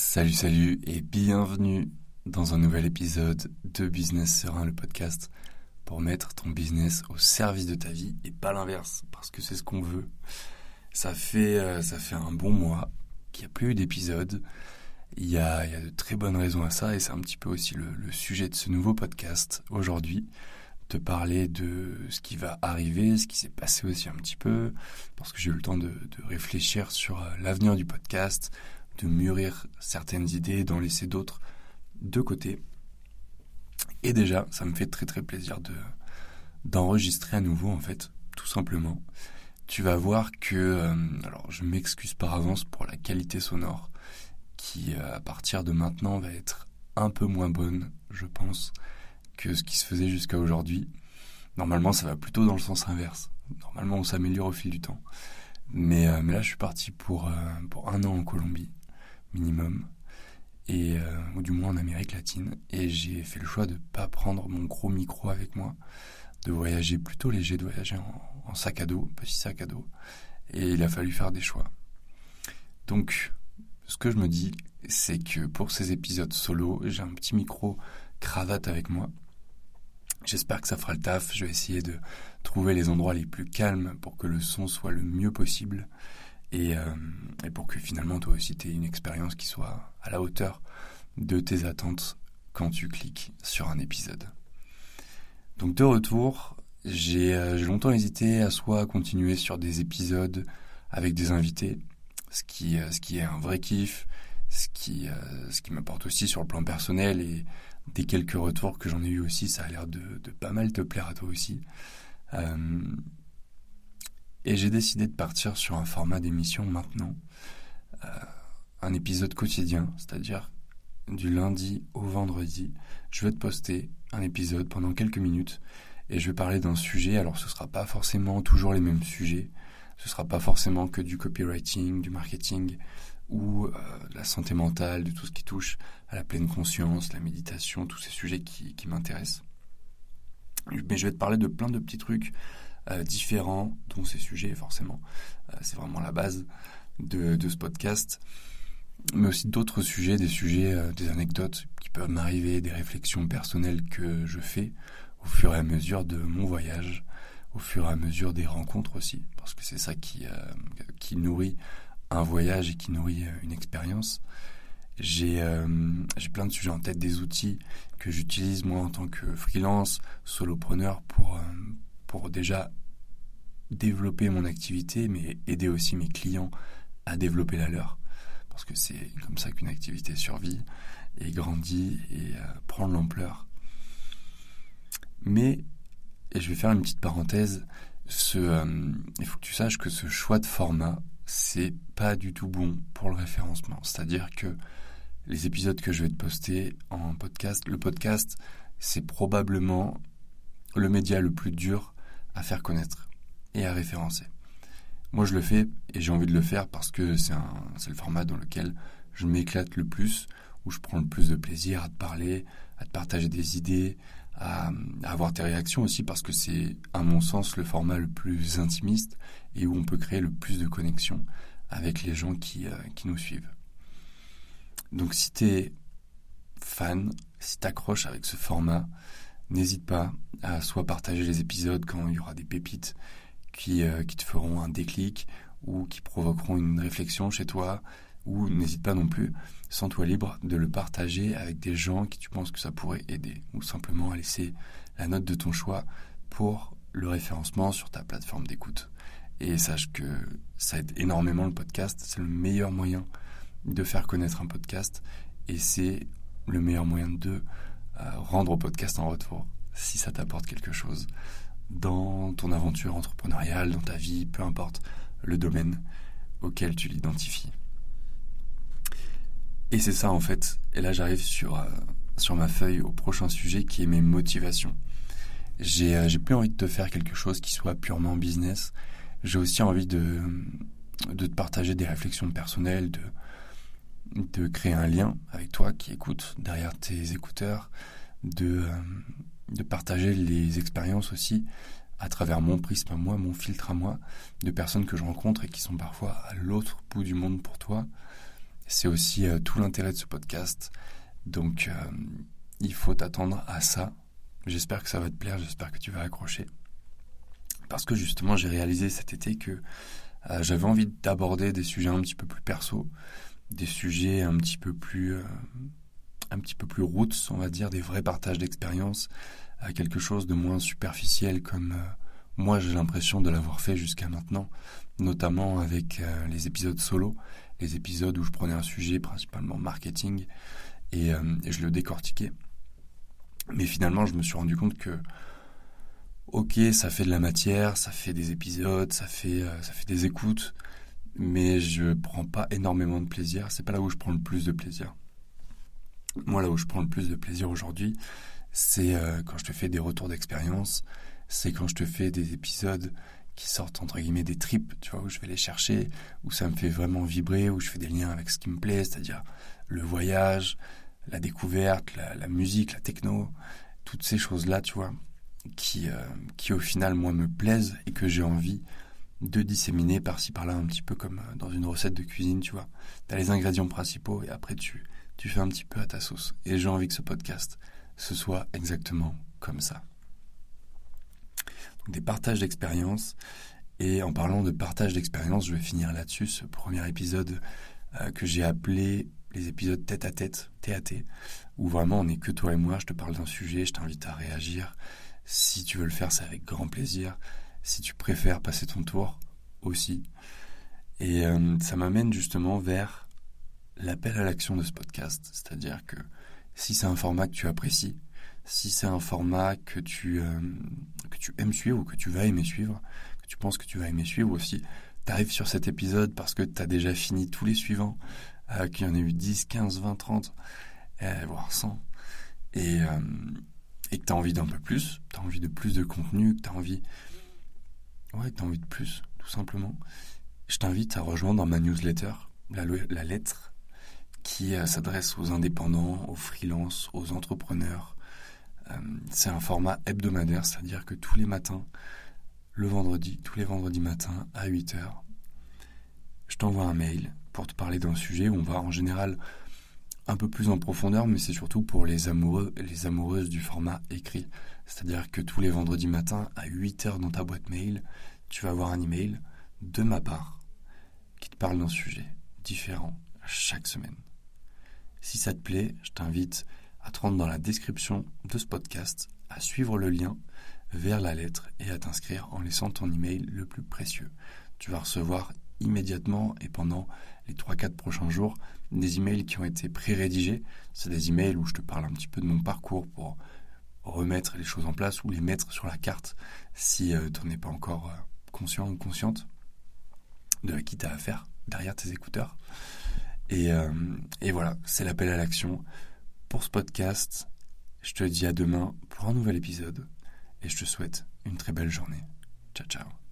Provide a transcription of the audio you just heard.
Salut, salut et bienvenue dans un nouvel épisode de Business Serein, le podcast pour mettre ton business au service de ta vie et pas l'inverse, parce que c'est ce qu'on veut. Ça fait, euh, ça fait un bon mois qu'il n'y a plus eu d'épisode. Il y, a, de très bonnes raisons à ça et c'est un petit peu aussi le, sujet de ce nouveau podcast aujourd'hui te parler de ce qui va arriver, ce qui s'est passé aussi un petit peu, parce que j'ai eu le temps de, de réfléchir sur euh, l'avenir du podcast, de mûrir certaines idées, d'en laisser d'autres de côté. Et déjà, ça me fait très très plaisir de d'enregistrer à nouveau en fait, tout simplement. Tu vas voir que, euh, alors je m'excuse par avance pour la qualité sonore, qui euh, à partir de maintenant va être un peu moins bonne, je pense, que ce qui se faisait jusqu'à aujourd'hui. Normalement, ça va plutôt dans le sens inverse. Normalement, on s'améliore au fil du temps. Mais, euh, mais là, je suis parti pour, pour un an en Colombie minimum, et euh, ou du moins en Amérique latine. Et j'ai fait le choix de pas prendre mon gros micro avec moi, de voyager plutôt léger, de voyager en, sac à dos, petit sac à dos. Et il a fallu faire des choix. Donc, ce que je me dis, c'est que pour ces épisodes solo, j'ai un petit micro cravate avec moi. J'espère que ça fera le taf. Je vais essayer de trouver les endroits les plus calmes pour que le son soit le mieux possible et, euh, et pour que finalement toi aussi tu aies une expérience qui soit à la hauteur de tes attentes quand tu cliques sur un épisode. Donc de retour, j'ai euh, longtemps hésité à soit continuer sur des épisodes avec des invités, ce qui, euh, ce qui est un vrai kiff, ce qui, qui m'apporte aussi sur le plan personnel et des quelques retours que j'en ai eu aussi, ça a l'air de, pas mal te plaire à toi aussi. Et j'ai décidé de partir sur un format d'émission maintenant, euh, un épisode quotidien, c'est-à-dire du lundi au vendredi, je vais te poster un épisode pendant quelques minutes et je vais parler d'un sujet. Alors ce sera pas forcément toujours les mêmes sujets, ce sera pas forcément que du copywriting, du marketing ou euh, de la santé mentale, de tout ce qui touche à la pleine conscience, la méditation, tous ces sujets qui, qui m'intéressent. Mais je vais te parler de plein de petits trucs euh, différents, dont ces sujets forcément. Euh, c'est vraiment la base de, ce podcast. Mais aussi d'autres sujets, des sujets, euh, des anecdotes qui peuvent m'arriver, des réflexions personnelles que je fais au fur et à mesure de mon voyage, au fur et à mesure des rencontres aussi, parce que c'est ça qui, qui nourrit un voyage et qui nourrit une expérience. J'ai euh, plein de sujets en tête, des outils que j'utilise moi en tant que freelance, solopreneur pour, pour déjà développer mon activité, mais aider aussi mes clients à développer la leur. Parce que c'est comme ça qu'une activité survit et grandit et euh, prend de l'ampleur. Mais, et je vais faire une petite parenthèse, euh, il faut que tu saches que ce choix de format, c'est pas du tout bon pour le référencement. C'est-à-dire que les épisodes que je vais te poster en podcast, le podcast, c'est probablement le média le plus dur à faire connaître et à référencer. Moi, je le fais et j'ai envie de le faire parce que c'est le format dans lequel je m'éclate le plus, où je prends le plus de plaisir à te parler, à te partager des idées, à, avoir tes réactions aussi parce que c'est, à mon sens, le format le plus intimiste et où on peut créer le plus de connexions avec les gens qui, euh, qui nous suivent. Donc si tu es fan, si tu accroches avec ce format, n'hésite pas à soit partager les épisodes quand il y aura des pépites qui, euh, qui te feront un déclic ou qui provoqueront une réflexion chez toi, ou n'hésite pas non plus, sans toi libre, de le partager avec des gens qui tu penses que ça pourrait aider, ou simplement à laisser la note de ton choix pour le référencement sur ta plateforme d'écoute. Et sache que ça aide énormément le podcast, c'est le meilleur moyen de faire connaître un podcast, et c'est le meilleur moyen de rendre au podcast en retour si ça t'apporte quelque chose dans ton aventure entrepreneuriale, dans ta vie, peu importe le domaine auquel tu l'identifies. Et c'est ça en fait. Et là j'arrive sur, euh, sur ma feuille au prochain sujet qui est mes motivations. J'ai euh, plus envie de te faire quelque chose qui soit purement business. J'ai aussi envie de, de te partager des réflexions personnelles, de, de créer un lien avec toi qui écoute derrière tes écouteurs, de, euh, de partager les expériences aussi à travers mon prisme à moi, mon filtre à moi, de personnes que je rencontre et qui sont parfois à l'autre bout du monde pour toi. C'est aussi tout l'intérêt de ce podcast. Donc, il faut t'attendre à ça. J'espère que ça va te plaire, j'espère que tu vas accrocher. Parce que justement, j'ai réalisé cet été que j'avais envie d'aborder des sujets un petit peu plus perso, des sujets un petit peu plus un petit peu plus roots, on va dire, des vrais partages d'expérience, à quelque chose de moins superficiel comme euh, moi j'ai l'impression de l'avoir fait jusqu'à maintenant, notamment avec euh, les épisodes solo, les épisodes où je prenais un sujet principalement marketing et, euh, je le décortiquais. Mais finalement, je me suis rendu compte que ok, ça fait de la matière, ça fait des épisodes, ça fait des écoutes, mais je prends pas énormément de plaisir. C'est pas là où je prends le plus de plaisir. Moi, là où je prends le plus de plaisir aujourd'hui, c'est euh, quand je te fais des retours d'expérience, c'est quand je te fais des épisodes qui sortent entre guillemets des tripes, tu vois, où je vais les chercher, où ça me fait vraiment vibrer, où je fais des liens avec ce qui me plaît, c'est-à-dire le voyage, la découverte, la, musique, la techno, toutes ces choses-là, tu vois, qui, euh, qui au final, moi, me plaisent et que j'ai envie de disséminer par-ci par-là, un petit peu comme euh, dans une recette de cuisine, tu vois. Tu as les ingrédients principaux et après tu, fais un petit peu à ta sauce. Et j'ai envie que ce podcast, ce soit exactement comme ça. Des partages d'expérience. Et en parlant de partage d'expérience, je vais finir là-dessus ce premier épisode euh, que j'ai appelé les épisodes tête à tête, TAT, où vraiment on n'est que toi et moi, je te parle d'un sujet, je t'invite à réagir. Si tu veux le faire, c'est avec grand plaisir. Si tu préfères passer ton tour, aussi. Et euh, ça m'amène justement vers l'appel à l'action de ce podcast. C'est-à-dire que si c'est un format que tu apprécies, si c'est un format que tu, euh, aimes suivre ou que tu vas aimer suivre, que tu penses que tu vas aimer suivre aussi, tu arrives sur cet épisode parce que tu as déjà fini tous les suivants, euh, qu'il y en a eu 10, 15, 20, 30, voire 100, et, et que tu as envie d'un peu plus, tu as envie de plus de contenu, que tu as envie... Ouais, que tu as envie de plus, tout simplement. Je t'invite à rejoindre ma newsletter, la, lettre qui euh, s'adresse aux indépendants, aux freelances, aux entrepreneurs. Euh, c'est un format hebdomadaire, c'est-à-dire que tous les matins, le vendredi, tous les vendredis matins à 8 heures, je t'envoie un mail pour te parler d'un sujet où on va en général un peu plus en profondeur, mais c'est surtout pour les amoureux et les amoureuses du format écrit. C'est-à-dire que tous les vendredis matins à 8 heures dans ta boîte mail, tu vas avoir un email de ma part qui te parle d'un sujet différent chaque semaine. Si ça te plaît, je t'invite à te rendre dans la description de ce podcast, à suivre le lien vers la lettre et à t'inscrire en laissant ton email le plus précieux. Tu vas recevoir immédiatement et pendant les 3-4 prochains jours des emails qui ont été pré-rédigés. C'est des emails où je te parle un petit peu de mon parcours pour remettre les choses en place ou les mettre sur la carte si euh, tu n'en es pas encore euh, conscient ou consciente de qui tu as affaire derrière tes écouteurs. Et, euh, et voilà, c'est l'appel à l'action pour ce podcast. Je te dis à demain pour un nouvel épisode et je te souhaite une très belle journée. Ciao ciao.